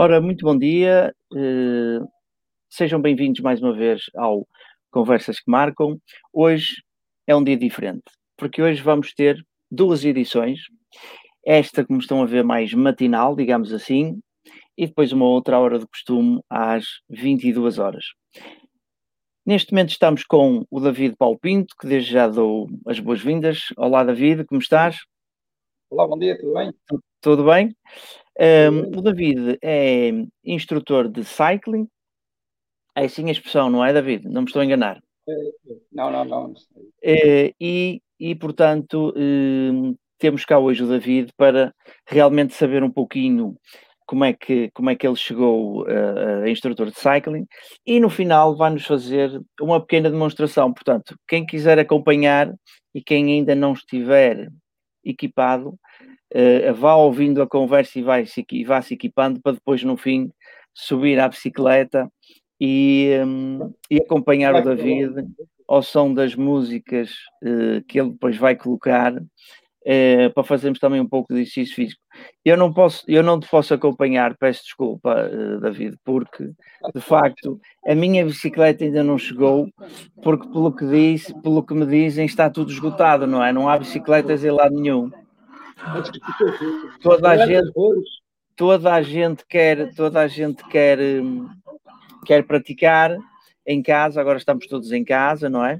Ora, muito bom dia. Uh, sejam bem-vindos mais uma vez ao Conversas que Marcam. Hoje é um dia diferente, porque hoje vamos ter duas edições. Esta, como estão a ver, mais matinal, digamos assim, e depois uma outra hora de costume às 22 horas. Neste momento estamos com o David Paulo Pinto, que desde já dou as boas-vindas. Olá, David, como estás? Olá, bom dia, tudo bem? Tudo bem? Um, o David é instrutor de cycling. É assim a expressão, não é, David? Não me estou a enganar. Não, não, não. É, e, e, portanto, um, temos cá hoje o David para realmente saber um pouquinho como é que, como é que ele chegou a, a instrutor de cycling e no final vai-nos fazer uma pequena demonstração. Portanto, quem quiser acompanhar e quem ainda não estiver equipado, uh, vá ouvindo a conversa e, vai -se, e vá se equipando para depois, no fim, subir à bicicleta e, um, e acompanhar o David ao som das músicas uh, que ele depois vai colocar uh, para fazermos também um pouco de exercício físico. Eu não posso, eu não te posso acompanhar, peço desculpa, uh, David, porque de facto a minha bicicleta ainda não chegou, porque pelo que diz, pelo que me dizem está tudo esgotado, não é? Não há bicicletas em lado nenhum. Toda a gente, toda a gente quer, toda a gente quer, hum, quer praticar em casa, agora estamos todos em casa, não é?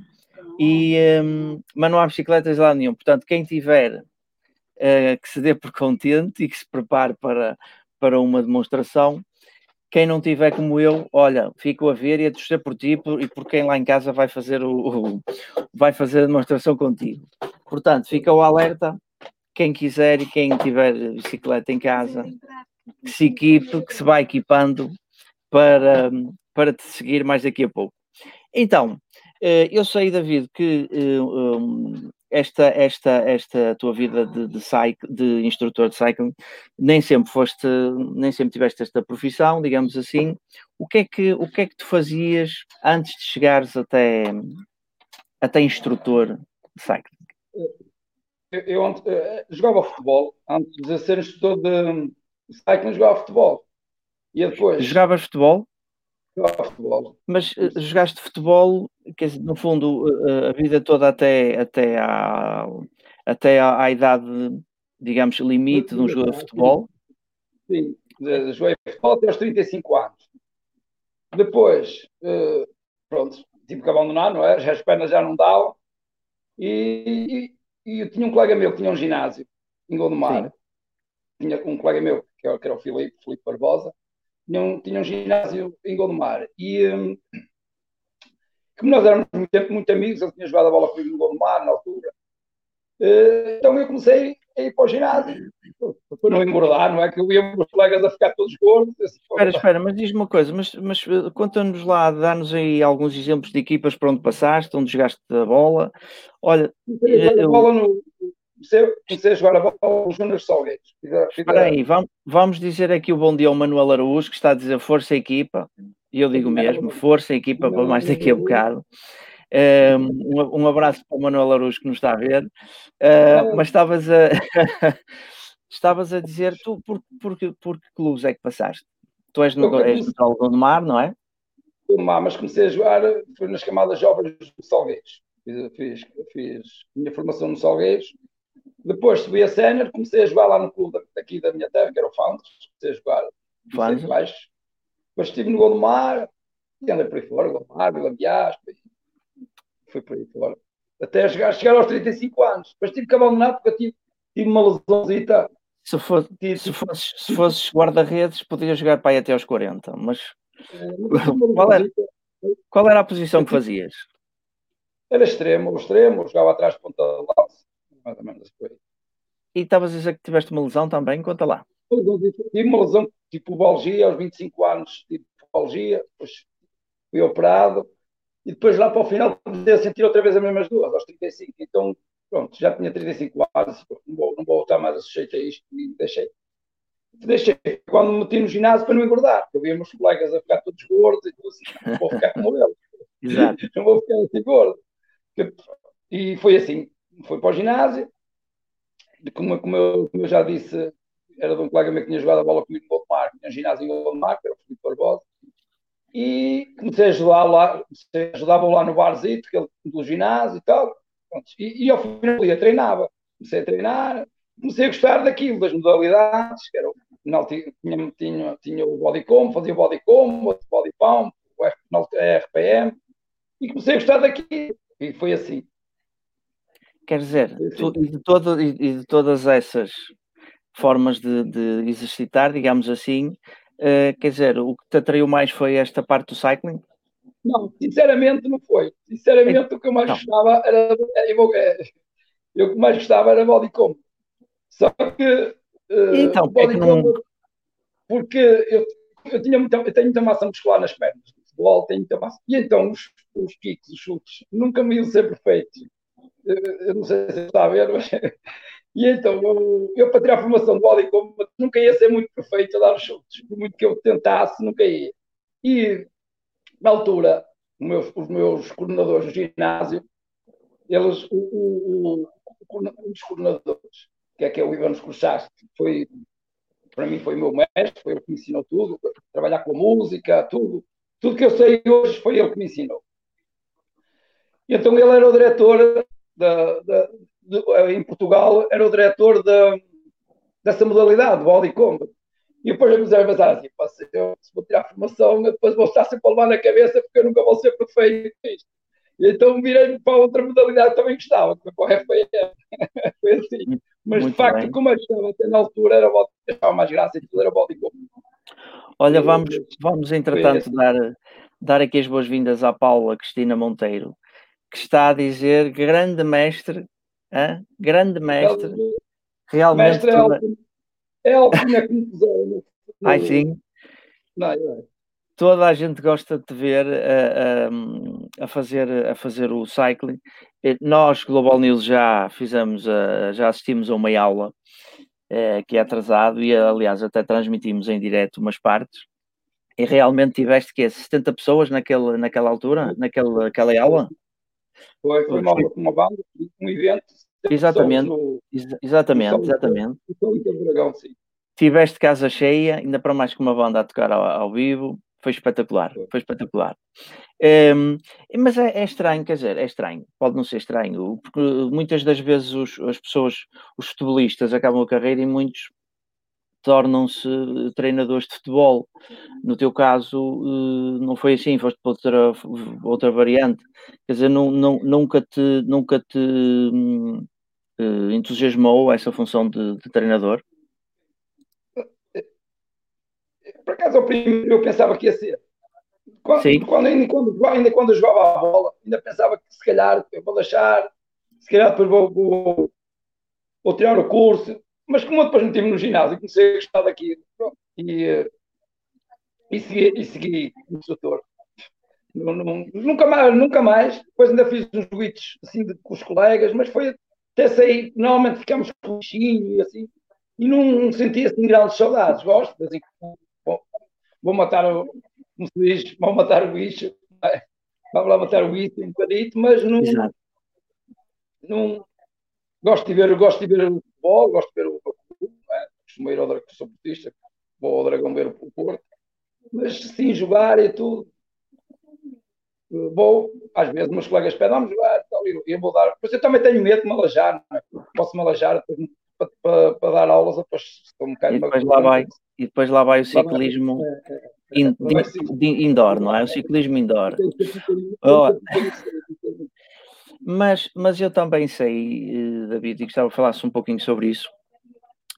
E, um, mas não há bicicletas lá nenhum. Portanto, quem tiver uh, que se dê por contente e que se prepare para, para uma demonstração, quem não tiver como eu, olha, fico a ver e a torcer por ti e por quem lá em casa vai fazer o, o, vai fazer a demonstração contigo. Portanto, fica o alerta quem quiser e quem tiver bicicleta em casa, que se equipe, que se vá equipando para, para te seguir mais daqui a pouco. Então, eh, eu sei, David, que eh, esta, esta, esta tua vida de, de, cycle, de instrutor de cycling nem sempre foste, nem sempre tiveste esta profissão, digamos assim. O que é que, o que, é que tu fazias antes de chegares até, até instrutor de cycling? Eu, eu, eu, jogava futebol, antes de ser instrutor de cycling, jogava futebol. E depois. Jogavas futebol? Jogava futebol. Mas uh, jogaste futebol, quer dizer, no fundo, uh, a vida toda até, até, à, até à, à idade, digamos, limite de um jogador de futebol? Sim, sim. joguei futebol até aos 35 anos. Depois, pronto, tive que abandonar, não é? As pernas já não davam. E, e eu tinha um colega meu que tinha um ginásio em Gondomar. Tinha um colega meu, que era, que era o Filipe, Filipe Barbosa, tinha um, tinha um ginásio em Gondomar. E um, como nós éramos muito, muito, amigos, ele tinha jogado a bola comigo em Gondomar na altura. Uh, então eu comecei a ir para o ginásio. Para não engordar, não é? Que eu ia os colegas a ficar todos gordos. Espera, espera, mas diz-me uma coisa, mas, mas eh, conta-nos lá, dá-nos aí alguns exemplos de equipas para onde passaste, onde jogaste a bola. Olha, eu... a bola no, comecei, a jogar a bola nos Júnior Salgueiros. Espera aí, vamos, vamos dizer aqui o bom dia ao Manuel Araújo, que está a dizer força equipa, e eu digo mesmo, força equipa para mais daqui a bocado. Um, um abraço para o Manuel Araújo que nos está a ver, uh, mas estavas a estavas a dizer tu por, por, por que clubes é que passaste? Tu és no, és no Gondomar, não é? Gondomar, mas comecei a jogar foi nas camadas jovens do Salgueiros. Fiz, fiz, fiz minha formação no Salgueiros. Depois subi a sénior, comecei a jogar lá no clube daqui da minha terra, que era o Fantas. Comecei a jogar baixo. Depois estive no Gondomar, e andei por aí fora, Gondomar, Vila Fui por aí fora. Até chegar, chegar aos 35 anos. Depois tive que abandonar porque eu tive, tive uma lesãozita se, for, se, fosses, se fosses guarda-redes, podias jogar para aí até aos 40, mas qual era, qual era a posição que fazias? Era extremo, extremo, jogava atrás de ponta de lance, mais ou menos por E estavas a dizer que tiveste uma lesão também? Conta lá. Tive uma lesão tipo balgia, aos 25 anos tive balgia, depois fui operado, e depois lá para o final comecei a sentir outra vez as mesmas duas, aos 35. Então pronto, já tinha 35 anos, não vou, não vou estar mais a sujeito a isto e deixei. Deixei quando me meti no ginásio para não engordar, porque eu via meus colegas a ficar todos gordos e tudo assim, não vou ficar como eles. Exato. Não vou ficar assim gordo. E foi assim, foi para o ginásio, como, como, eu, como eu já disse, era de um colega meu que tinha jogado a bola comigo no Mar, tinha um ginásio em Gondomar, que era o Filipe Barbosa, e comecei a ajudar lá, ajudava lá no barzito, que ele, do ginásio e tal, e, e ao final dia treinava, comecei a treinar, comecei a gostar daquilo, das modalidades, que era, não, tinha, tinha, tinha o body comp, fazia o body comp, o body pump, o RPM, e comecei a gostar daquilo, e foi assim. Quer dizer, tu, e, de todo, e de todas essas formas de, de exercitar, digamos assim, uh, quer dizer, o que te atraiu mais foi esta parte do cycling? Não, sinceramente não foi. Sinceramente, o que eu mais não. gostava era. Eu, eu, o que mais gostava era body comp. Só que. Uh, então, body é que não... porque eu, eu, tinha muita, eu tenho muita massa muscular nas pernas. No futebol tenho muita massa. E então os, os kicks, os chutes, nunca me iam ser perfeitos. Eu, eu não sei se está a ver, mas e então, eu, eu para tirar a formação body combat nunca ia ser muito perfeito a dar os chutes. Por muito que eu tentasse, nunca ia. E, na altura, os meus coordenadores do ginásio, eles, o, o, o, um dos coordenadores, que é que é o Ivan Skurchaste, foi, para mim foi o meu mestre, foi ele que me ensinou tudo, trabalhar com a música, tudo. Tudo que eu sei hoje foi ele que me ensinou. Então ele era o diretor da, da, de, eh, em Portugal era o diretor de, dessa modalidade, body combat. E depois eu comecei a pensar assim, se eu vou tirar a formação, depois vou estar sempre a levar na cabeça porque eu nunca vou ser perfeito nisto. E então virei para outra modalidade que também gostava, que foi para o RPM. foi assim. Mas Muito de facto, bem. como eu estava até na altura, era achava mais graça e tudo era body combat. Olha, vamos, vamos entretanto assim. dar, dar aqui as boas-vindas à Paula Cristina Monteiro, que está a dizer grande mestre Hã? Grande mestre. Realmente. Mestre é Alpina que me Ai sim. Não, é. Toda a gente gosta de te ver a, a, a, fazer, a fazer o cycling. Nós, Global News, já fizemos, já assistimos a uma aula é, que é atrasado e, aliás, até transmitimos em direto umas partes. E realmente tiveste que 70 pessoas naquele, naquela altura, naquela aula? Foi, foi uma, uma banda, um evento. Exatamente, no, exatamente, no, exatamente. Dragão, sim. Tiveste casa cheia, ainda para mais que uma banda a tocar ao, ao vivo, foi espetacular, foi, foi espetacular. Um, mas é, é, estranho, quer dizer, é estranho, pode não ser estranho, porque muitas das vezes os, as pessoas, os futebolistas acabam a carreira e muitos tornam-se treinadores de futebol. No teu caso, eh, não foi assim, foste para outra, outra variante. Quer dizer, não, não, nunca te, nunca te eh, entusiasmou essa função de, de, treinador? Por acaso, ao primeiro eu pensava que ia ser. Quando, Sim. Quando, ainda, quando, ainda quando jogava a bola, ainda pensava que se calhar eu vou deixar, se calhar depois vou, vou, vou tirar o curso, mas como eu depois meti-me no ginásio, comecei a gostar daquilo. E, eh, e segui, e segui o instrutor. Nunca mais, nunca mais. Depois ainda fiz uns tweets assim de, com os colegas, mas foi até sair. Normalmente ficamos com o bichinho e assim. E não senti assim grandes saudades. Gosto, de assim, vou, vou matar o. Como se diz, vou matar o bicho. Vamos lá matar o bicho um bocadito, mas não. Não, gosto de ver, gosto de ver futebol, gosto de ver o Porto, é? costumo ir ao Dragão, sou portista, vou ao Dragão ver o Porto, mas sim jogar e tudo. Vou, às vezes, meus colegas pedem, vamos jogar, tal, eu, eu vou dar. Mas eu também tenho medo de me alajar, é? posso me alajar para, para, para, dar aulas, depois estou um bocado. E depois, lá vai, e depois lá vai o ciclismo é, é, é, in, in, indoor, não é? O ciclismo indoor. Oh. Mas, mas eu também sei, eh, David, e gostava que falasse um pouquinho sobre isso.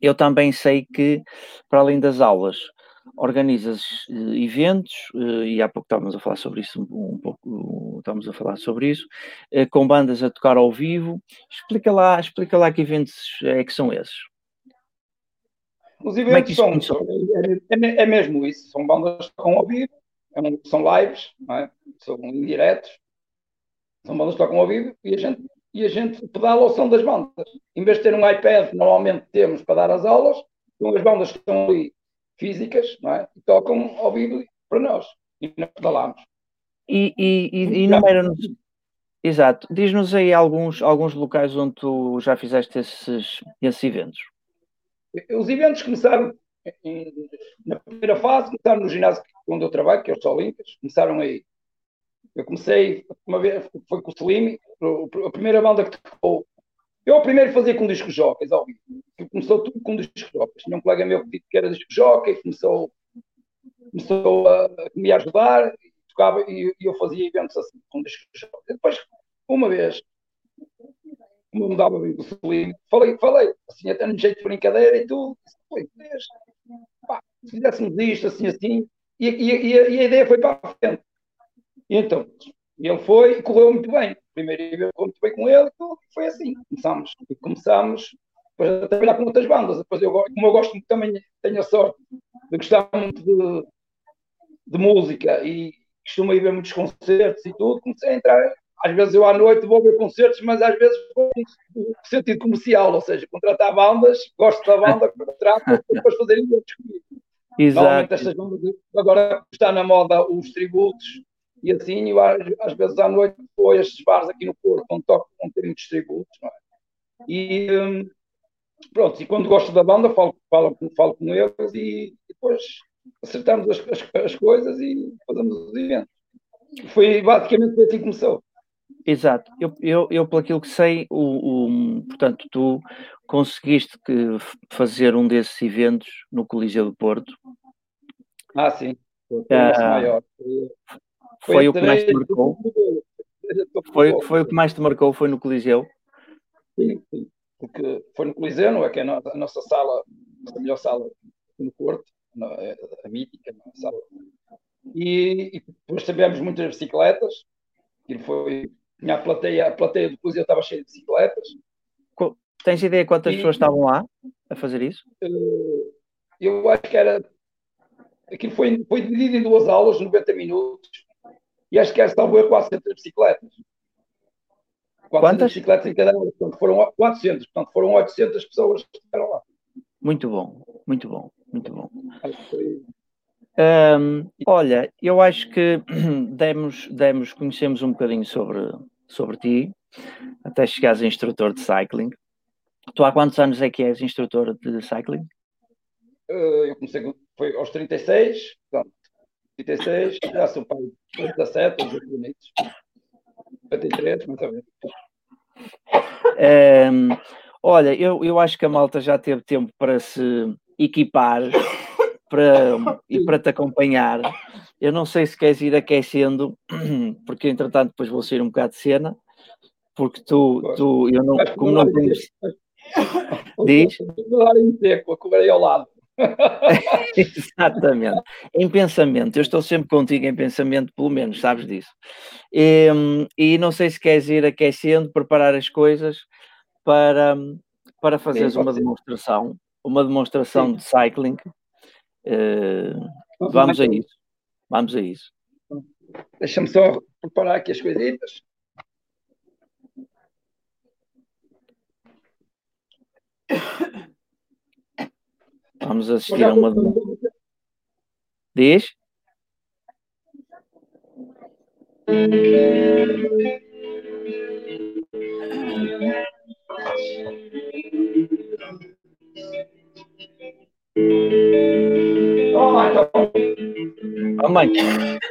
Eu também sei que, para além das aulas, organizas uh, eventos, uh, e há pouco estávamos a falar sobre isso, um, um pouco, estamos a falar sobre isso, uh, com bandas a tocar ao vivo. Explica lá, explica lá que eventos é que são esses. Os é eventos é são, é, é, é, mesmo isso, são bandas que tocam ao vivo, são lives, é? são indiretos, são bandas que tocam ao vivo e a gente, e a gente pedala ao som das bandas. Em vez de ter um iPad, normalmente temos para dar as aulas, são as bandas que estão ali físicas, não é? E tocam ao vivo para nós. E nós pedalamos. E, e, e, e nos Exato. Diz-nos aí alguns, alguns locais onde tu já fizeste esses, esses eventos. Os eventos começaram na primeira fase, começaram no ginásio onde eu trabalho, que é os Olímpicos, começaram aí. Eu comecei, uma vez, foi com o Slim, a primeira banda que tocou. Eu primeiro fazia com discos jockeys, óbvio. Começou tudo com discos jockeys. Tinha um colega meu que era disco jockey, começou, começou a, me ajudar, tocava e, e, eu fazia eventos assim, com discos jockeys. Depois, uma vez, como eu mudava bem Slim, falei, falei, assim, até no jeito de brincadeira e tudo. Falei, se fizéssemos isto, assim, assim, e, e, e a ideia foi para a frente. E então, ele foi e correu muito bem. Primeiro correu muito bem com ele e foi assim. Começámos, e começámos a trabalhar com outras bandas. Depois eu, como eu gosto muito, também tenho a sorte de gostar muito de, de música e costumo ir ver muitos concertos e tudo, comecei a entrar. Às vezes eu à noite vou ver concertos, mas às vezes no sentido comercial, ou seja, contratar bandas, gosto da banda, contrato, depois fazer eventos comigo. Exato. estas bandas, agora está na moda os tributos e assim, eu, às vezes à noite vou a estes bares aqui no Porto, onde toco um ter muitos tributos, não é? E hum, pronto, e quando gosto da banda, falo, falo, falo com eles e, depois acertamos as, as, as, coisas e fazemos os eventos. Foi basicamente assim que começou. Exato. Eu, eu, eu pelo aquilo que sei, o, o, portanto, tu conseguiste que fazer um desses eventos no Coliseu do Porto. Ah, sim. Foi, ah, maior. Foi, foi o que mais te marcou? Foi, foi o que mais te marcou, foi no Coliseu? Sim, sim. Porque foi no Coliseu, não é? Que é a nossa sala, a melhor sala no Porto, é a mítica a sala. E, e depois tivemos muitas bicicletas. Ele foi tinha a plateia, a plateia do Coliseu estava cheia de bicicletas. Tens ideia quantas e, pessoas estavam lá a fazer isso? Eh, eu acho que era. Aquilo foi, foi dividido em duas aulas, 90 minutos, e acho que salvo 400 bicicletas. 400 Quantas? bicicletas em cada aula, portanto foram 400, portanto foram 800 pessoas que estiveram lá. Muito bom, muito bom, muito bom. Olha, eu acho que demos, demos, conhecemos um bocadinho sobre, sobre ti, até chegares a instrutor de cycling. Tu há quantos anos é que és instrutor de cycling? Uh, eu comecei, foi aos 36, portanto, 36, já sou pai de 17, 18 bonitos. 53, mais ou menos. Um, olha, eu, eu acho que a malta já teve tempo para se equipar para, e para te acompanhar. Eu não sei se queres ir aquecendo, porque entretanto depois vou sair um bocado de cena, porque tu, tu eu não, como não tenho. Diz? Vou em seco, a ao lado. Exatamente. Em pensamento, eu estou sempre contigo em pensamento, pelo menos, sabes disso. E, e não sei se queres ir aquecendo, preparar as coisas para, para fazeres uma ser. demonstração, uma demonstração Sim. de cycling Uh, vamos a isso. Vamos a isso. Deixa-me só preparar aqui as coisitas. Vamos assistir a uma. Diz? Toma, então.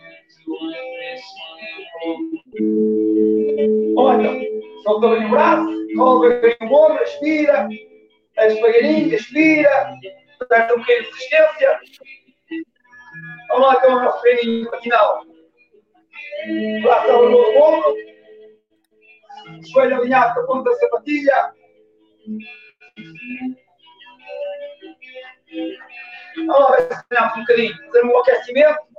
Olha, solta bem o braço, solta bem o ombro, expira, desce devagarinho, expira, dá um bocadinho de resistência. Vamos lá então o nosso treininho final. Braço ao no ombro, joelho alinhado com a ponta da sapatilha. Vamos lá ver se um bocadinho, fazemos um aquecimento.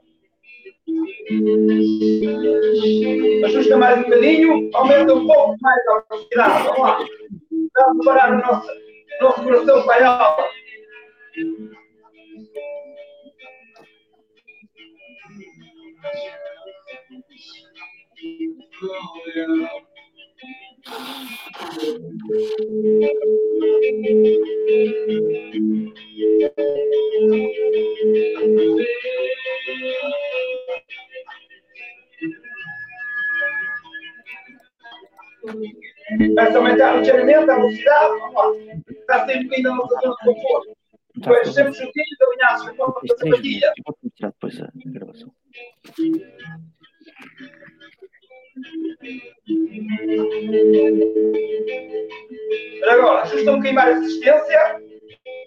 Ajusta mais um bocadinho, aumenta um pouco mais a velocidade. Vamos lá. Vamos preparar o nosso, nosso coração para a aula. Começa a aumentar ligeiramente a velocidade. Está sempre ainda na zona conforto. Depois, sempre juntinhos, alinhados com a sapatilha. Vou mostrar depois a gravação. Agora, ajusta um bocadinho mais a resistência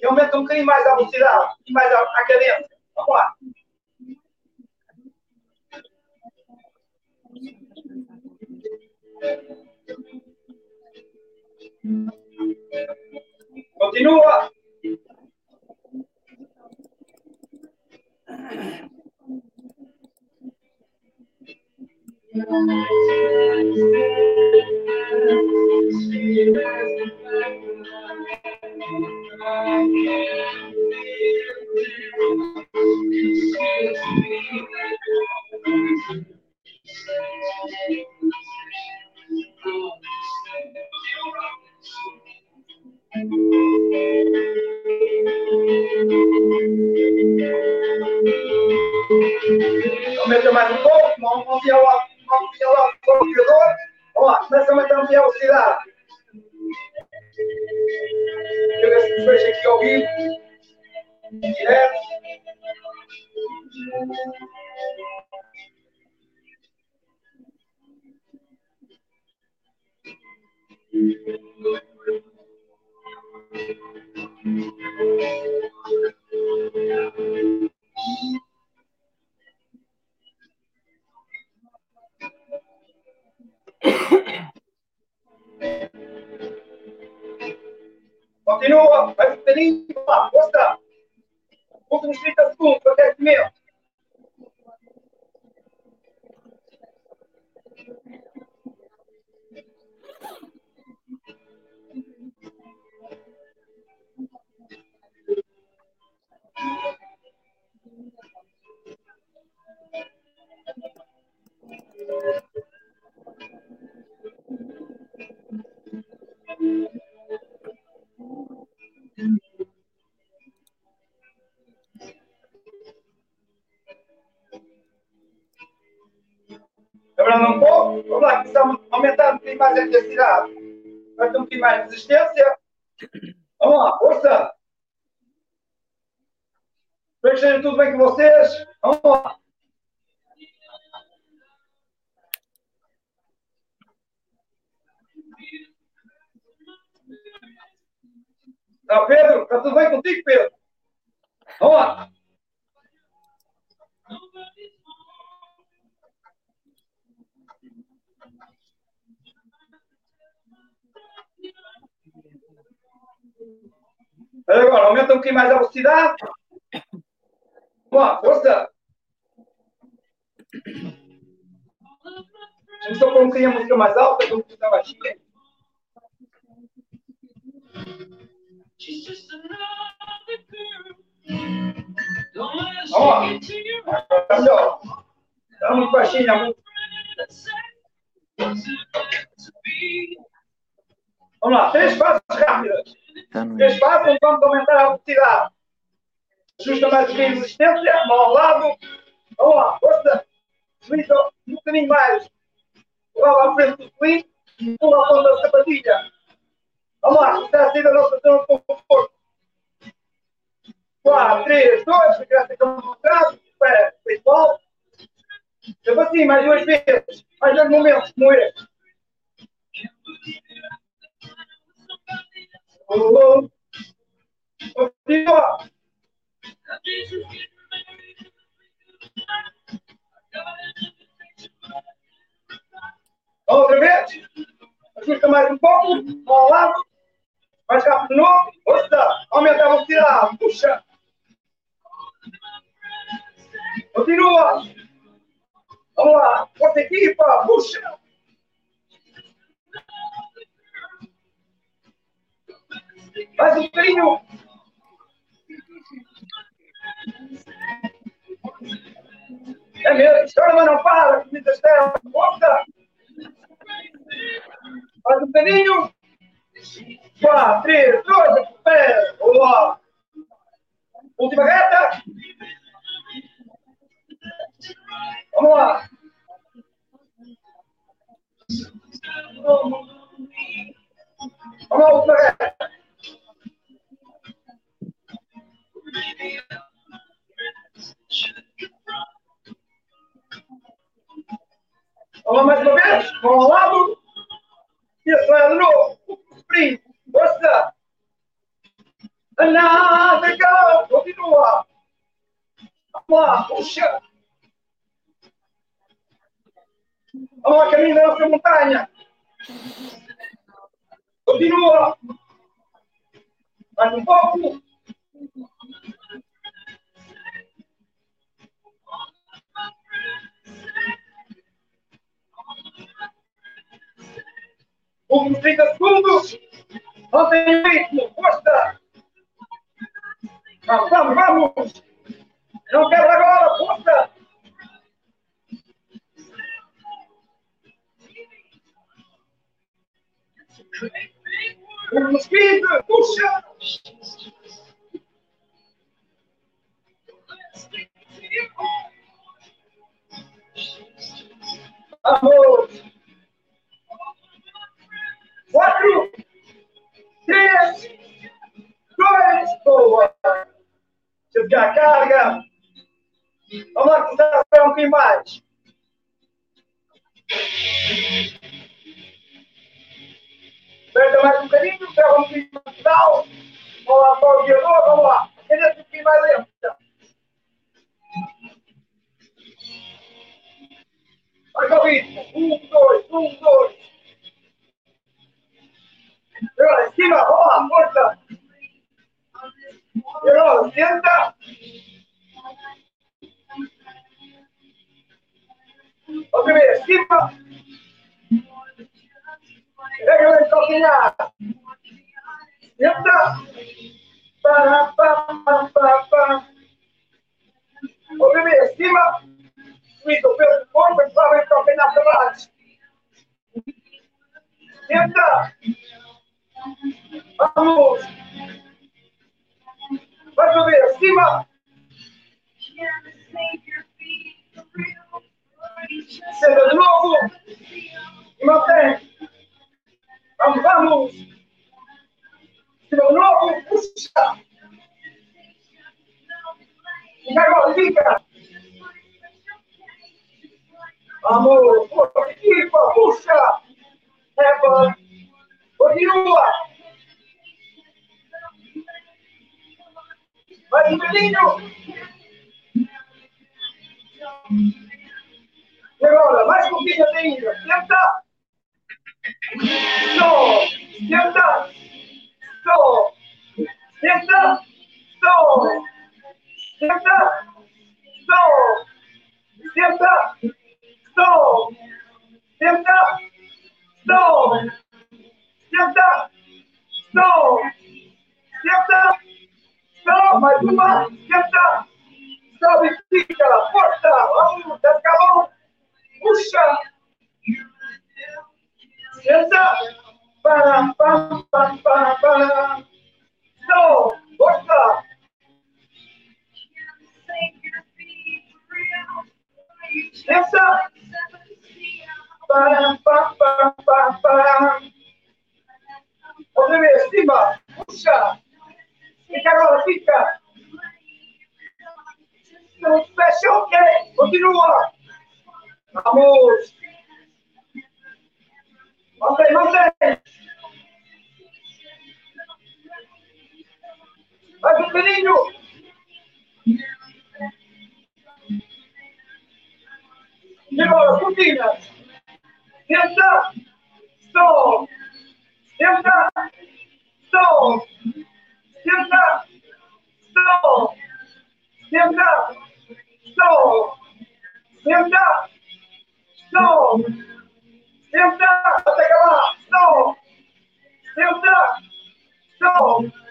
e aumenta um bocadinho mais a velocidade e mais a, a cadência. Vamos lá. Continua. Quebrando um pouco, vamos lá, a aumentar um bocadinho mais a intensidade. Vai ter um bocadinho mais de resistência. Vamos lá, força! Espero que esteja tudo bem com vocês. Vamos lá. Tá, Pedro? Está tudo bem contigo, Pedro? Vamos lá. Agora, aumenta um pouquinho mais a velocidade. Vamos lá, força. Eu só pôr um bocadinho a música mais alta, eu vou baixinha. Vamos lá. Tá melhor. Tá muito baixinha. Muito... Vamos lá, três passos rápidos. Tá no... Três passos, vamos aumentar a velocidade. Ajusta mais bocadinho a resistência, mão ao lado. Vamos lá, força. Desliza um bocadinho mais. Lá à frente do e pula a ponta da sapatilha. Vamos lá, está a sair da nossa zona de conforto. 4, 3, 2, a criança cama para trás, espera, pessoal. Sempre assim, mais duas vezes, mais dois momentos como este. Oh, oh. Continua. Outra vez. Ajusta mais um pouco. Ao lado. Mais rápido novo. Força. Aumenta a velocidade. Puxa. Continua. Vamos lá. Força equipa. Puxa. Mais um bocadinho. É mesmo. Chora, mas não para. Comida externa. Força. Mais um bocadinho. 4, 3, 2, recupera. Boa. Última reta. Vamos lá. Vamos lá, última reta. Vamos lá mais uma vez. Vamos ao lado. Isso, vai de novo. Sprint. Força. Nada, go. Continua. Vamos lá. Puxa. Vamos lá, caminho da nossa montanha. Continua. Mais um pouco. Últimos 30 segundos. Não tem ritmo. Força. Vamos, vamos, vamos. Não quebra agora. Força. Últimos 15. Puxa. Vamos. Quatro, três, dois, boa. Deixa a carga. Vamos lá, começar a um pouquinho mais. Aperta mais um bocadinho, pega um pouquinho no final. Vamos lá para o vamos lá. Queria um pouquinho mais lento. Vai com o ritmo. Um, dois, um, dois. Agora, esquiva, vamos lá, força. Agora, senta. Outra vez, esquiva. Pega o calcanhar. Senta. Pá, pá, pá, pá, pá. Outra vez, esquiva. Do corpo, e sobe o calcanhar para baixo. Senta. Vamos! Vai subir acima! Senta E agora, cortina. Tenta. Stop. Senta! Stop! Senta! Stop! Senta! Stop! Senta! Stop! Senta! Até acabar! Senta! Stop!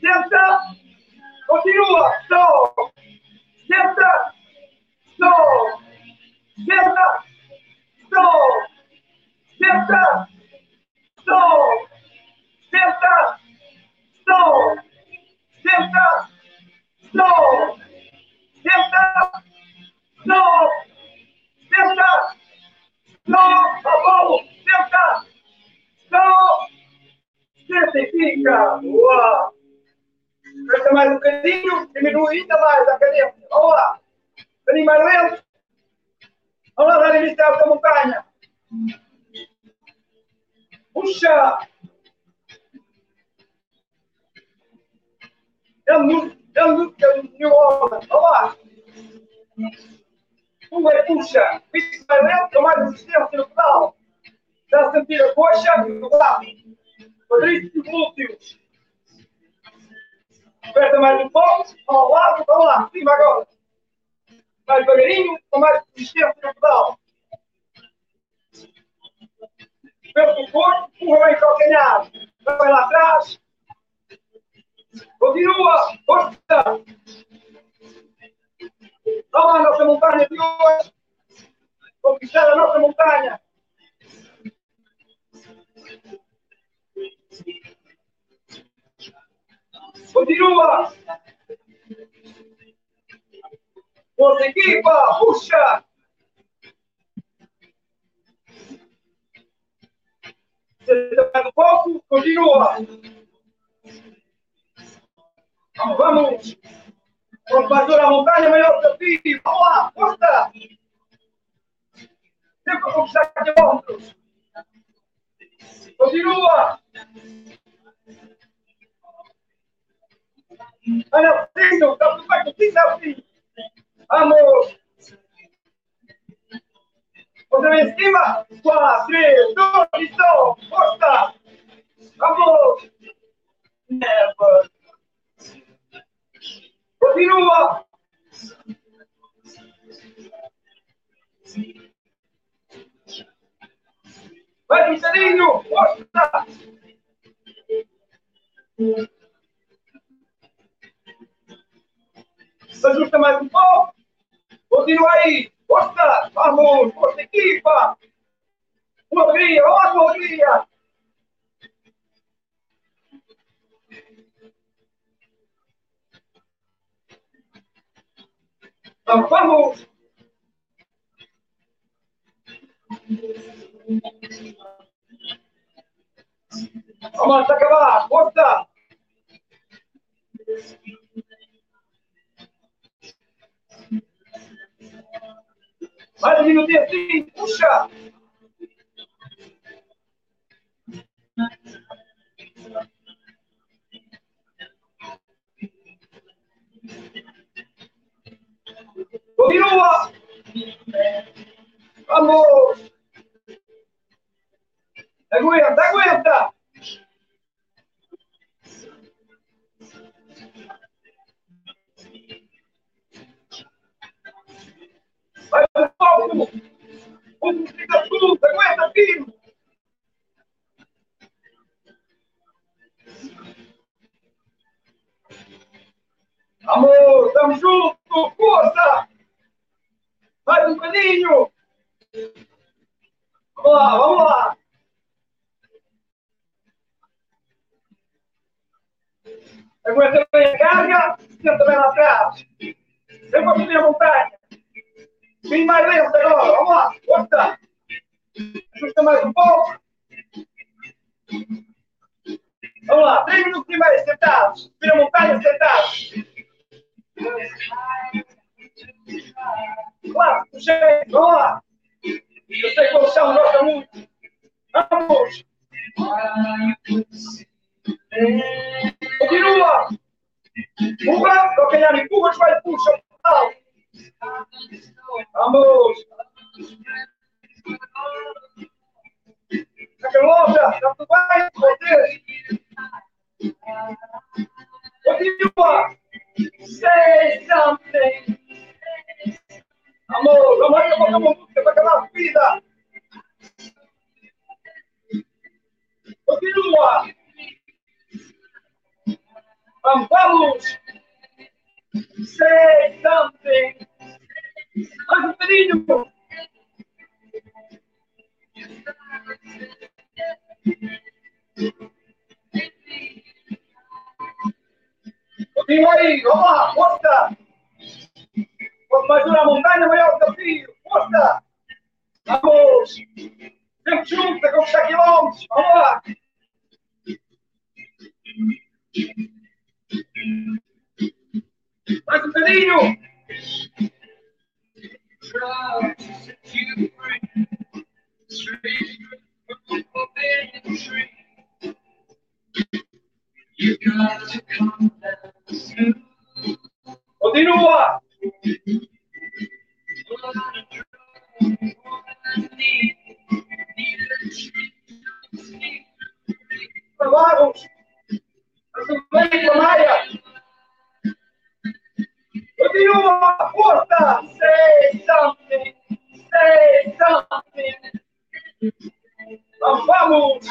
Senta! Continua! Stop! Senta! Stop! Senta! Stop! Senta! Stop! Senta! Stop! Senta! Stop! Senta! Stop! Senta! Stop! A bola! Senta! Stop! Senta e fica! Boa! Presta mais um bocadinho, diminui ainda mais a cadência. Vamos lá! Bocadinho mais lento. Vamos lá dar início a esta montanha. Puxa! Muito, é muito Vamos lá! Um é puxa, isso vai lento, mais resistência no pedal. Já sentir a coxa, o lado. Quadríceps e glúteos. Aperta mais um pouco, ao lado, vamos lá, cima agora. Mais devagarinho, com mais resistência pedal. Aperta o corpo, empurra bem calcanhar. Vai lá atrás. Continua, força. Vamos à nossa montanha de hoje. Conquistar a nossa montanha. Continua! Força equipa! Puxa! Senta um pouco, continua! Vamos, vamos! Mais dura a montanha, maior o desafio! Vamos lá, força! Sempre a conquistar quilômetros! Continua! Olha, filho, tá tudo bem contigo, filho? Vamos! Outra vez em cima. 4, 3, 2, e Força! Vamos! Never! Continua! Vai, Cristianinho! Força! Ajusta mais um pouco. Continua aí. Força. Vamos. Força, equipa. Uma alegria. Uma alegria. Vamos, vamos. Vamos acabar. Força. Mais um minutinho assim, puxa! Continua! Vamos! Aguenta, aguenta! Vai pro palco! Fica tudo, aguenta, filho! Amor, tamo junto! Força! Mais um bocadinho! Vamos lá, vamos lá! Aguenta bem a carga, senta bem lá atrás. Eu vou subir a Bem mais lento agora. Vamos lá. Força. Ajusta mais um pouco. Vamos lá. Três minutos primeiro sentados. Vira montanha sentados. Claro, puxei. Vamos lá. Eu sei que o chão gosta muito. Vamos. Continua. Empurra. Calcanhar empurra. Joelho puxa. Vamos! Carlota, está tudo bem vocês? Continua! Say something! Amor, vamos vamos uma música para acabar a vida! Continua! Vamos, Alfredo! Comigo aí, vamos lá, força! Quanto mais dura a montanha, maior o desafio, força! Vamos! Sempre juntos, a conquistar quilômetros, vamos lá! Mais um pedinho! Mais um pedinho! Continua! Vamos! Vamos! Vamos! Vamos! de uma porta. say something, say something. Nós vamos.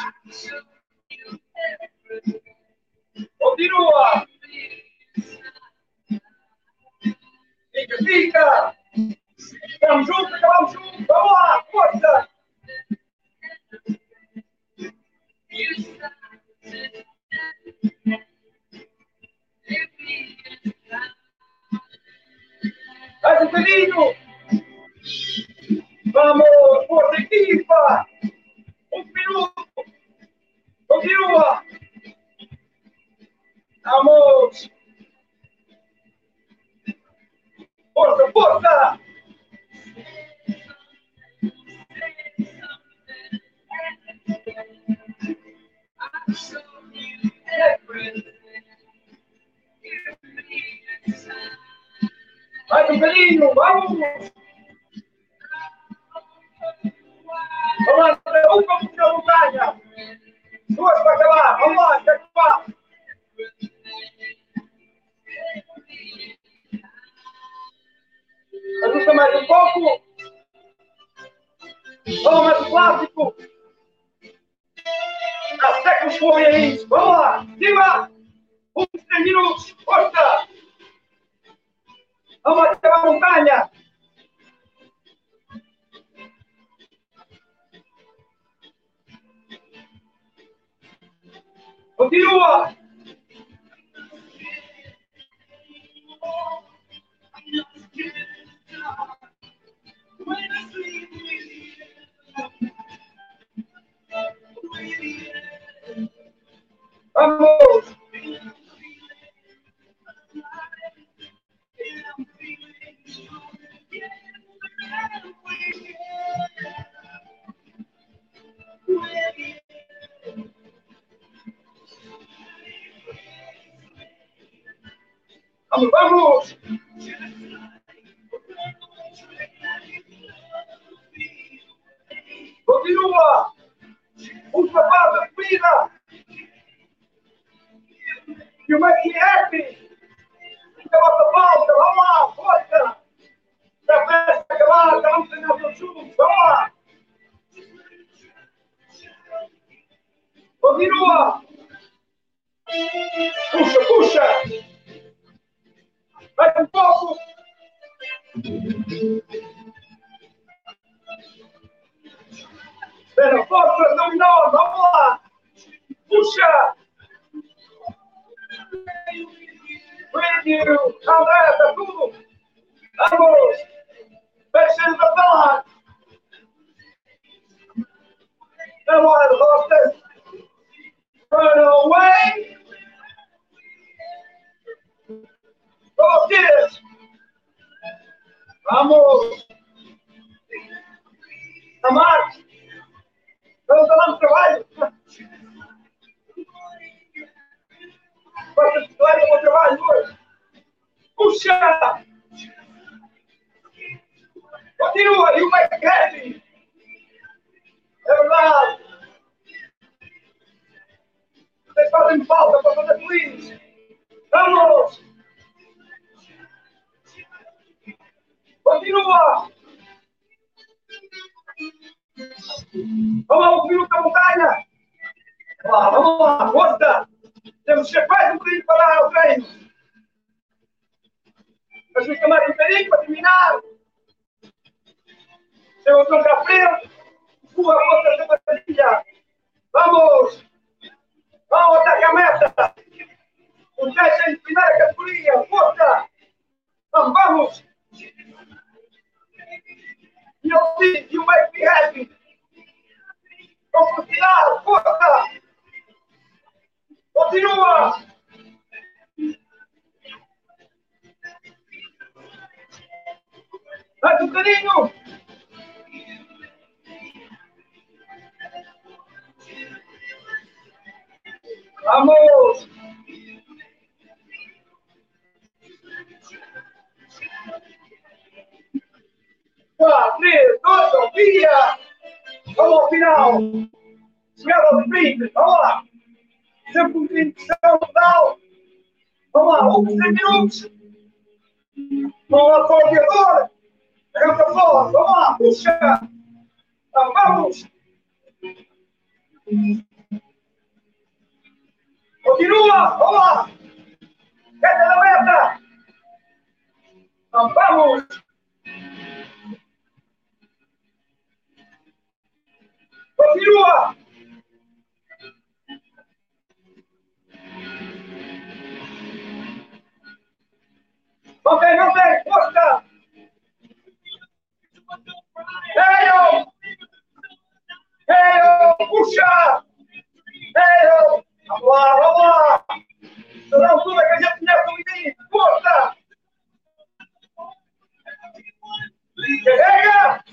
Amor! contra mais dois. Puxa! Continua aí o McKevin. Leonardo. É Vocês fazem falta para fazer please. Vamos! Continua! Vamos ouvir o Montanha! Vamos lá, vamos lá, força! Temos que capaz um bocadinho para lá ao treino. Mas me chamar um perigo para terminar. Se o tronco à frente. Empurra a ponta da batalha. Vamos! Vamos atacar a meta! O teste é em primeira categoria. Força! Vamos, vamos! E eu digo, you make me happy! Vamos continuar, Força! Continua! Mais um bocadinho! Vamos! Quatro, três, dois, via! Vamos ao final! Ao sprint, vamos lá! Sempre um de pressão total! Vamos lá, últimos 3 minutos! Vamos lá, aviador! Arranca fora, vamos lá, puxa! Vamos! Continua! Vamos lá! Meta na meta! Então, vamos! Continua! Mantém, mantém! Força! Veio! Veio! Puxa! Veio! Vamos lá, vamos lá! Toda altura que a gente conhece o limite! Força! Carrega!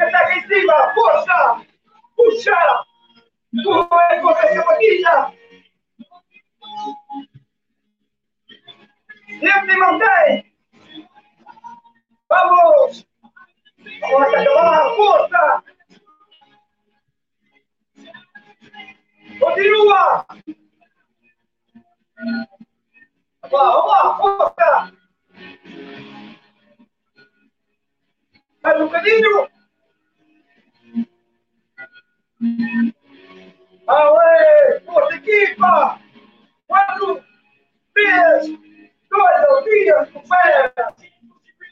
Está aqui em cima! Força! Puxa! Empurra ele contra essa batida! Sempre mantém! Vamos! Vamos acabar! Força! Continua! Vamos lá, vamos força! Mais um bocadinho! Aê! Força, equipa! Quatro, três, dois, um, dias, recupera!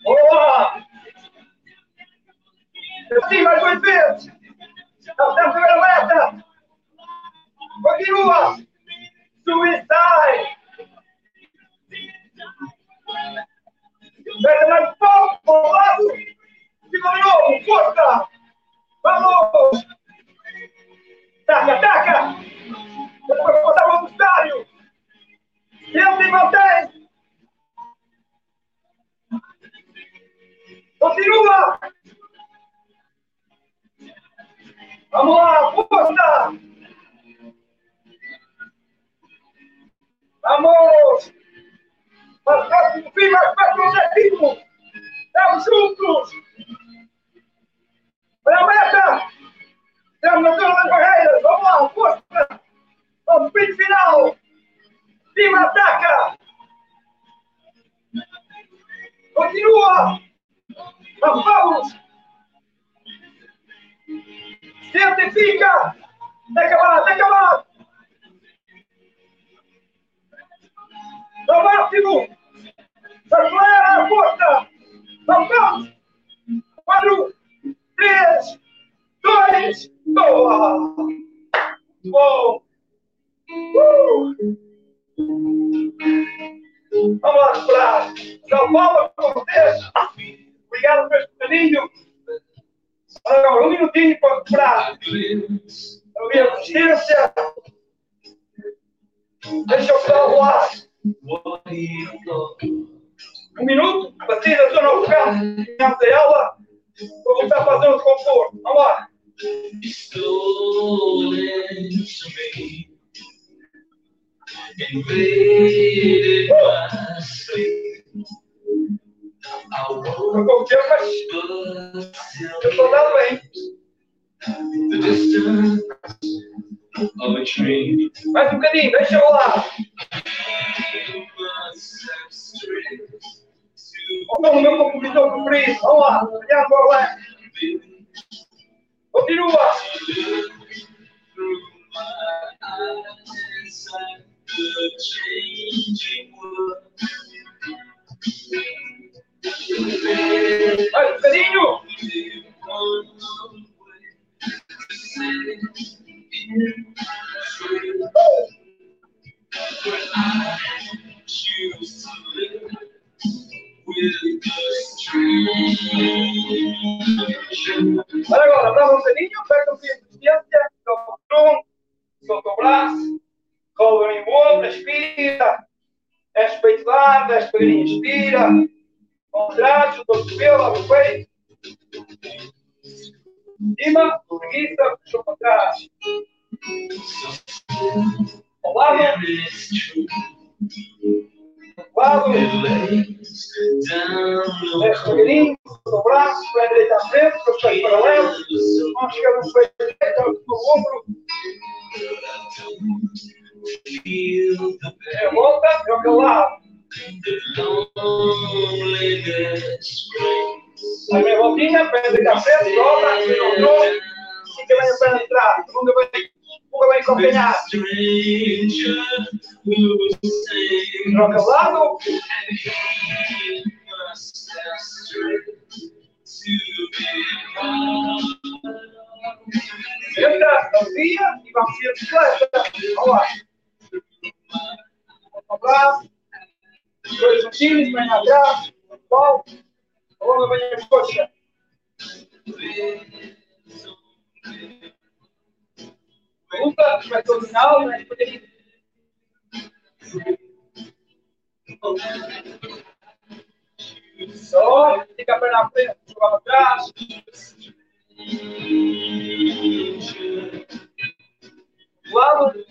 Boa! Assim, mais duas a primeira meta! Continua! Suicide! Pega mais pouco, lado! De novo, força! Vamos! Continua! Vamos lá, força! Vamos! Mais perto do fim, mais perto objetivo! Estamos juntos! Olha a meta! Estamos na zona das barreiras! Vamos lá, força! Sprint final! Cima, ataca! Continua! Vamos! Certifica! Tem que acabar, tem que acabar! Ao máximo! Acelera a força! Vamos, vamos! Quatro, três, dois, boa! Bom! Vamos lá! São Paulo, Cortez! Obrigado por este bocadinho! Agora, um minutinho para a minha resistência! Deixa eu dar o ar! Um minuto, batida, estou no canto, canto da ela, vou voltar para a zona de conforto. Vamos lá. Não pouco tempo, mas eu estou dando bem. Mais um bocadinho, deixa eu lá. Vamos no meu compromisso cumprir. Vamos lá, olhando para o leste. Continua. Mais Vai, Pedrinho! Agora, dá um pega o deficiência, tronco, solta o braço, cola em volta, expira, expeitar contrato, do cabelo, abre o peito, cima, preguiça, puxou para trás, ao lado, lado, desce devagarinho, o braço, pé direito à frente, com os pés paralelos, esquerda no peito direito, no ombro, é, volta, joga lado. Aí meia voltinha, pé direito à frente, dobra, dobrou, fica bem a perna atrás, segunda bem, empurra bem com o canhado. Joga lado. Entra, confia e vamos a bicicleta. Vamos lá. Dois centímetros, bem atrás. Volta. Alonga bem a coxa. Luta, vai todo final, né? Só, fica a perna na frente, joga atrás. Lado.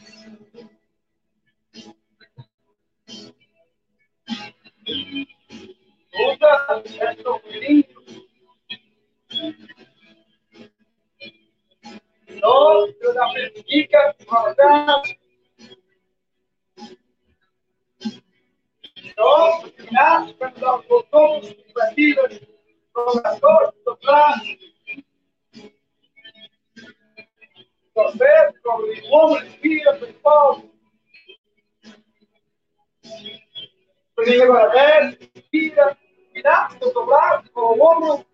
Luta, desce um pouquinho. Só, joga a frente, fica, joga atrás. Só, terminar, vai dar os botões, batidas, jogador, atrás. O. Peguei agora 10, respira, virar, seu braço, com o ombro.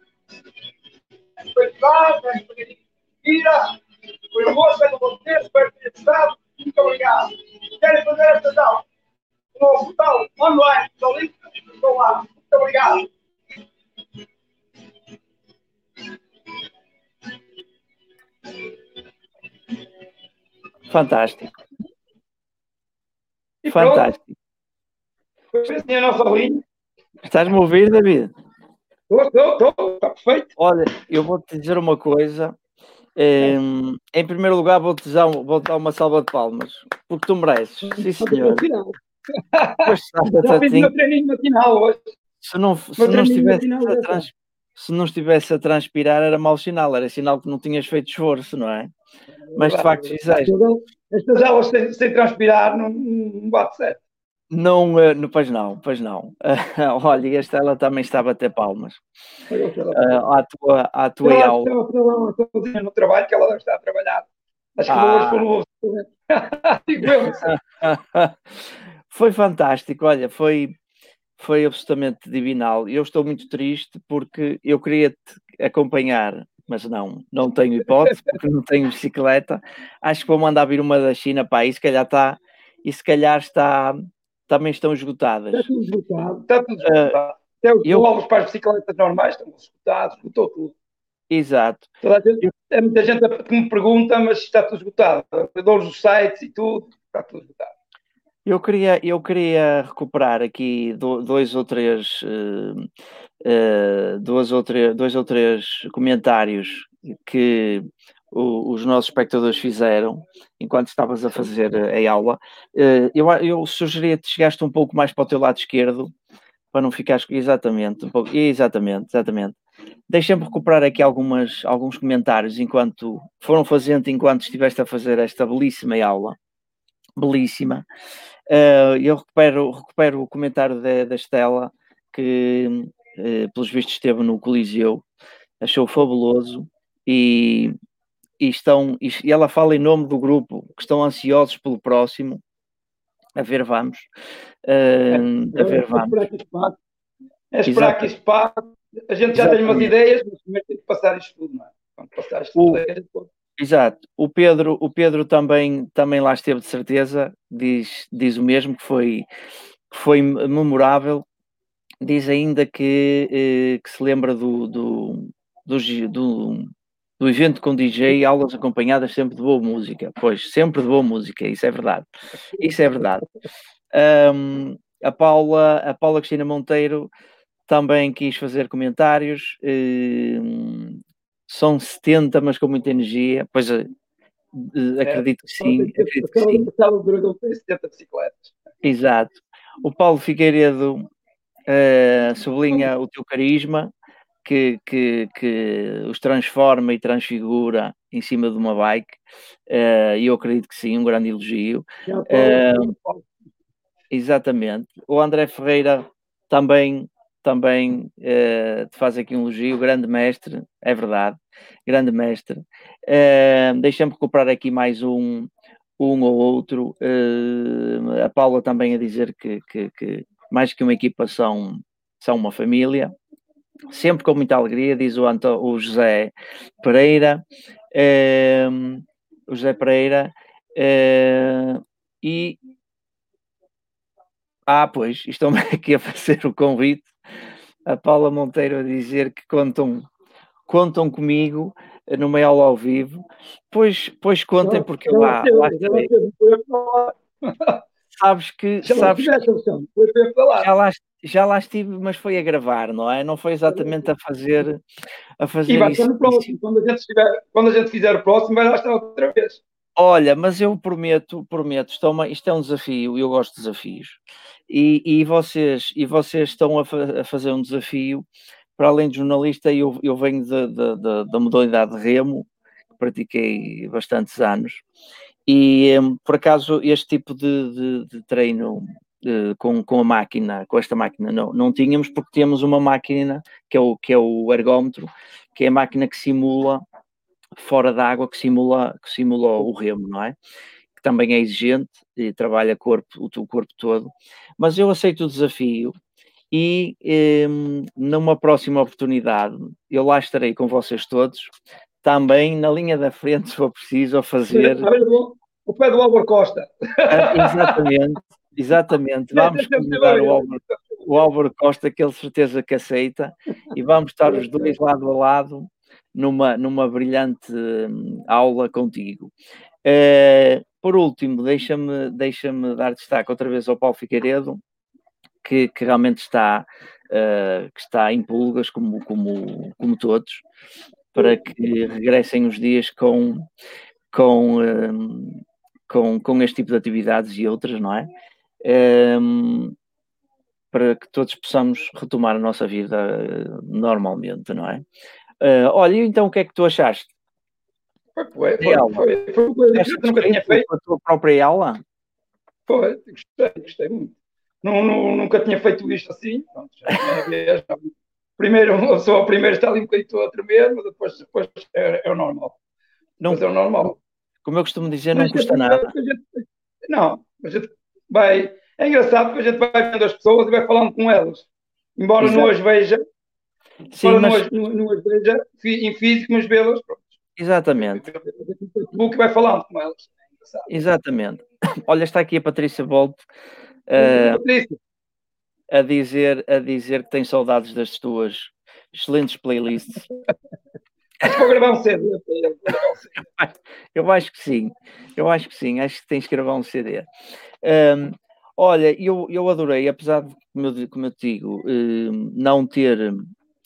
Respeitar, respira. Foi um moço, pega você, tenha gostado. Muito obrigado. Querem fazer esta aula? No hospital, online, estou livre, estou lá. Muito obrigado. Fantástico. Fantástico. A nossa linha. Estás-me a ouvir, David? Estou, estou, estou. Está perfeito. Olha, eu vou-te dizer uma coisa. Em, em primeiro lugar, vou-te dar, vou dar uma salva de palmas, porque tu mereces. Sim, senhor. Pois, Já fiz meu treininho matinal hoje. se não, se Meu não treininho estivesse matinal a trans- se não estivesse a transpirar, era mau sinal, era sinal que não tinhas feito esforço, não é? Mas de facto fizeste. Estas aulas sem, sem transpirar não, não bate certo. Não, eh, não, pois não, pois não. Olha, esta ela também está a bater palmas ah, à tua, à tua Ela aula. estava sozinha no trabalho, que ela deve estar a trabalhar. Acho que Ah. não sei. foi fantástico, olha, foi, foi absolutamente divinal. Eu estou muito triste porque eu queria te acompanhar, mas não, não tenho hipótese, porque não tenho bicicleta. Acho que vou mandar vir uma da China para aí, se calhar está, e se calhar está, também estão esgotadas. Está tudo esgotado. Está tudo Ah, esgotado. Até os eu- povos para as bicicletas normais estão esgotados, esgotou tudo. Exato. Toda gente, é muita gente que me pergunta, mas está tudo esgotado. Eu dou os sites e tudo, está tudo esgotado. Eu queria, eu queria recuperar aqui do- dois ou três, eh, duas ou três, dois ou três comentários que o- os nossos espectadores fizeram enquanto estavas a fazer a aula. Eh, eu, eu sugeria que chegaste um pouco mais para o teu lado esquerdo para não ficares exatamente, um pouco, exatamente, exatamente. Deixa-me recuperar aqui algumas, alguns comentários enquanto foram fazendo enquanto estiveste a fazer esta belíssima aula. Belíssima. Uh, eu recupero, recupero o comentário da, da Estela, que pelos vistos esteve no Coliseu, achou fabuloso e, e estão, e, ela fala em nome do grupo, que estão ansiosos pelo próximo. A ver, vamos. Uh, a ver, É vamos. esperar que isto passe. É esperar que isto passe. A gente já tem umas Exatamente. ideias, mas primeiro tem que passar isto tudo, não é? Quando passar isto tudo, pode- Exato. O Pedro, o Pedro também, também lá esteve de certeza, diz, diz o mesmo, que foi, que foi memorável diz ainda que, eh, que se lembra do, do, do, do, do evento com DJ, aulas acompanhadas sempre de boa música. Pois, sempre de boa música, isso é verdade. Isso é verdade. Um, a Paula, a Paula Cristina Monteiro também quis fazer comentários. Um, são 70, mas com muita energia. Pois uh, acredito que sim. Acredito que sim. 70 bicicletas. Exato. O Paulo Figueiredo uh, sublinha o teu carisma que, que, que os transforma e transfigura em cima de uma bike, uh, e eu acredito que sim, um grande elogio. Uh, exatamente. O André Ferreira também, também uh, te faz aqui um elogio, grande mestre, é verdade, grande mestre. Uh, Deixa-me recuperar aqui mais um, um ou outro. Uh, a Paula também a dizer que, que, que mais que uma equipa são, são uma família sempre com muita alegria, diz o, Anto, o José Pereira, eh, o José Pereira, eh, e ah, pois, estão aqui a fazer o convite, a Paula Monteiro a dizer que contam, contam comigo numa aula ao vivo, pois, pois contem, porque lá, lá estarei. Sabes que. Já sabes que, já lá, já lá estive, mas foi a gravar, não é? Não foi exatamente a fazer, a fazer e vai isso. no próximo, quando a, gente estiver, quando a gente fizer o próximo, vai lá estar outra vez. Olha, mas eu prometo, prometo, estão, isto é um desafio, eu gosto de desafios. E, e vocês, e vocês estão a, fa a, fazer um desafio, para além de jornalista, eu, eu venho da modalidade de remo, que pratiquei bastantes anos, e um, por acaso este tipo de, de, de treino uh, com, com a máquina, com esta máquina, não, não tínhamos, porque temos uma máquina que é, o, que é o ergómetro, que é a máquina que simula fora da água, que simula, que simula o remo, não é? Que também é exigente e trabalha corpo, o, o corpo todo. Mas eu aceito o desafio e um, numa próxima oportunidade eu lá estarei com vocês todos também na linha da frente, se for preciso, a fazer. O pé do Álvaro Costa. Ah, exatamente, exatamente. Vamos convidar o Álvaro, o Álvaro Costa, que ele certeza que aceita, e vamos estar os dois lado a lado numa, numa brilhante hum, aula contigo. Uh, por último, deixa-me deixa dar destaque outra vez ao Paulo Figueiredo, que, que realmente está, uh, que está em pulgas, como, como, como todos, para que regressem os dias com, com, um, com, com este tipo de atividades e outras, não é? Um, para que todos possamos retomar a nossa vida uh, normalmente, não é? Uh, olha, então o que é que tu achaste? Foi, foi, foi, foi, foi nunca tinha feito. A tua própria aula? Foi, gostei, gostei muito. Não, não, nunca tinha feito isto assim. Pronto, já tinha vez, primeiro, sou o primeiro está ali um bocadinho a tremer, mas depois, depois é, é o normal. Não, mas é o normal. Como eu costumo dizer, não custa nada. Gente, não, a gente vai. É engraçado porque a gente vai vendo as pessoas e vai falando com elas. Embora Exato. não as veja, Sim, embora mas... não, as, não as veja em físico, mas vê-las. Exatamente. O Facebook vai falando com elas. É Exatamente. Olha, está aqui a Patrícia Bolt. Uh, Patrícia a dizer, a dizer que tem saudades das tuas excelentes playlists. Acho que vou gravar um CD. Eu acho que sim, eu acho que sim, acho que tens que gravar um CD. Um, olha, eu, eu adorei, apesar de, como eu, como eu te digo, um, não, ter,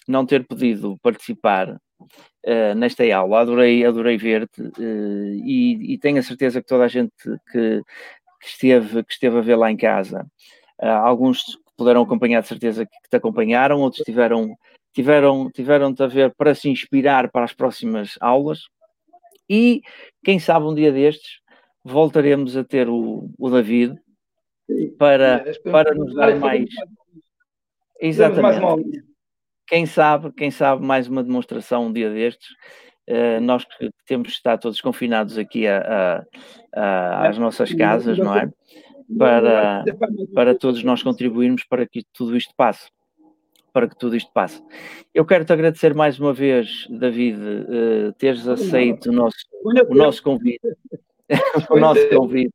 não ter podido participar uh, nesta aula, adorei, adorei ver-te uh, e, e, tenho a certeza que toda a gente que, que, esteve, que esteve a ver lá em casa, uh, alguns puderam acompanhar, de certeza que te acompanharam, outros tiveram, tiveram, tiveram-te a ver para se inspirar para as próximas aulas. E quem sabe um dia destes voltaremos a ter o, o David para, para nos dar mais. Exatamente. Quem sabe, quem sabe mais uma demonstração um dia destes. Uh, nós que temos de estar todos confinados aqui a, a, a, às nossas casas, não é? Para, para todos nós contribuirmos para que tudo isto passe. Para que tudo isto passe. Eu quero te agradecer mais uma vez, David, uh, teres aceito o nosso, o nosso convite. o nosso convite.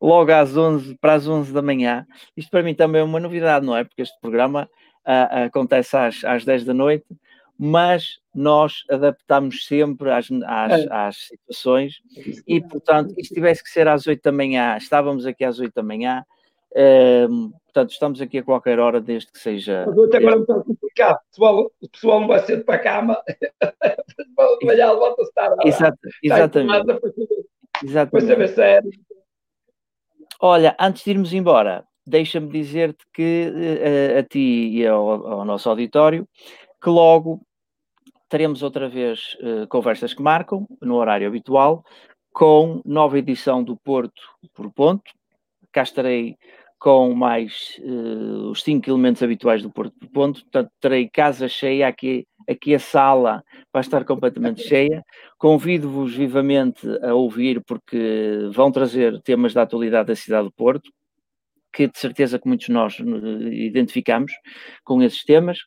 Logo às 11, para as 11 da manhã. Isto para mim também é uma novidade, não é? Porque este programa uh, acontece às, às 10 da noite, mas nós adaptamos sempre às, às, é. às situações e, portanto, se tivesse que ser às 8 da manhã, estávamos aqui às 8 da manhã, uh, portanto, estamos aqui a qualquer hora, desde que seja. Mas hoje agora é complicado, o pessoal, o pessoal não vai cedo para a cama, de manhã levanta-se tarde. Exato, exatamente. Exatamente. Para saber sério. Olha, antes de irmos embora, deixa-me dizer-te que uh, a ti e ao, ao, nosso auditório que logo teremos outra vez uh, conversas que marcam no horário habitual com nova edição do Porto por Ponto. Cá estarei com mais uh, os cinco elementos habituais do Porto por Ponto. Portanto, terei casa cheia aqui, aqui a sala vai estar completamente cheia. Convido-vos vivamente a ouvir, porque vão trazer temas da atualidade da cidade do Porto, que de certeza que muitos de nós eh, identificamos com esses temas.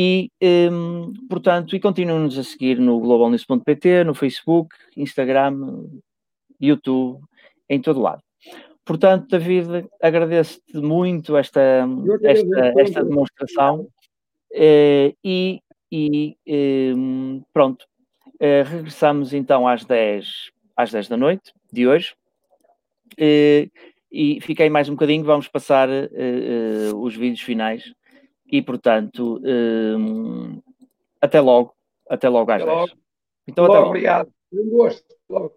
E, um, portanto, e continuem-nos a seguir no globalnews.pt, no Facebook, Instagram, YouTube, em todo lado. Portanto, David, agradeço-te muito esta, esta, esta demonstração eh, e, e um, pronto, eh, regressamos então às 10, às 10 da noite de hoje. Eh, e fiquei mais um bocadinho, vamos passar os vídeos finais e, portanto, um, até logo. Até logo às até 10. Logo. Então, até logo. Obrigado. Um gosto. Logo.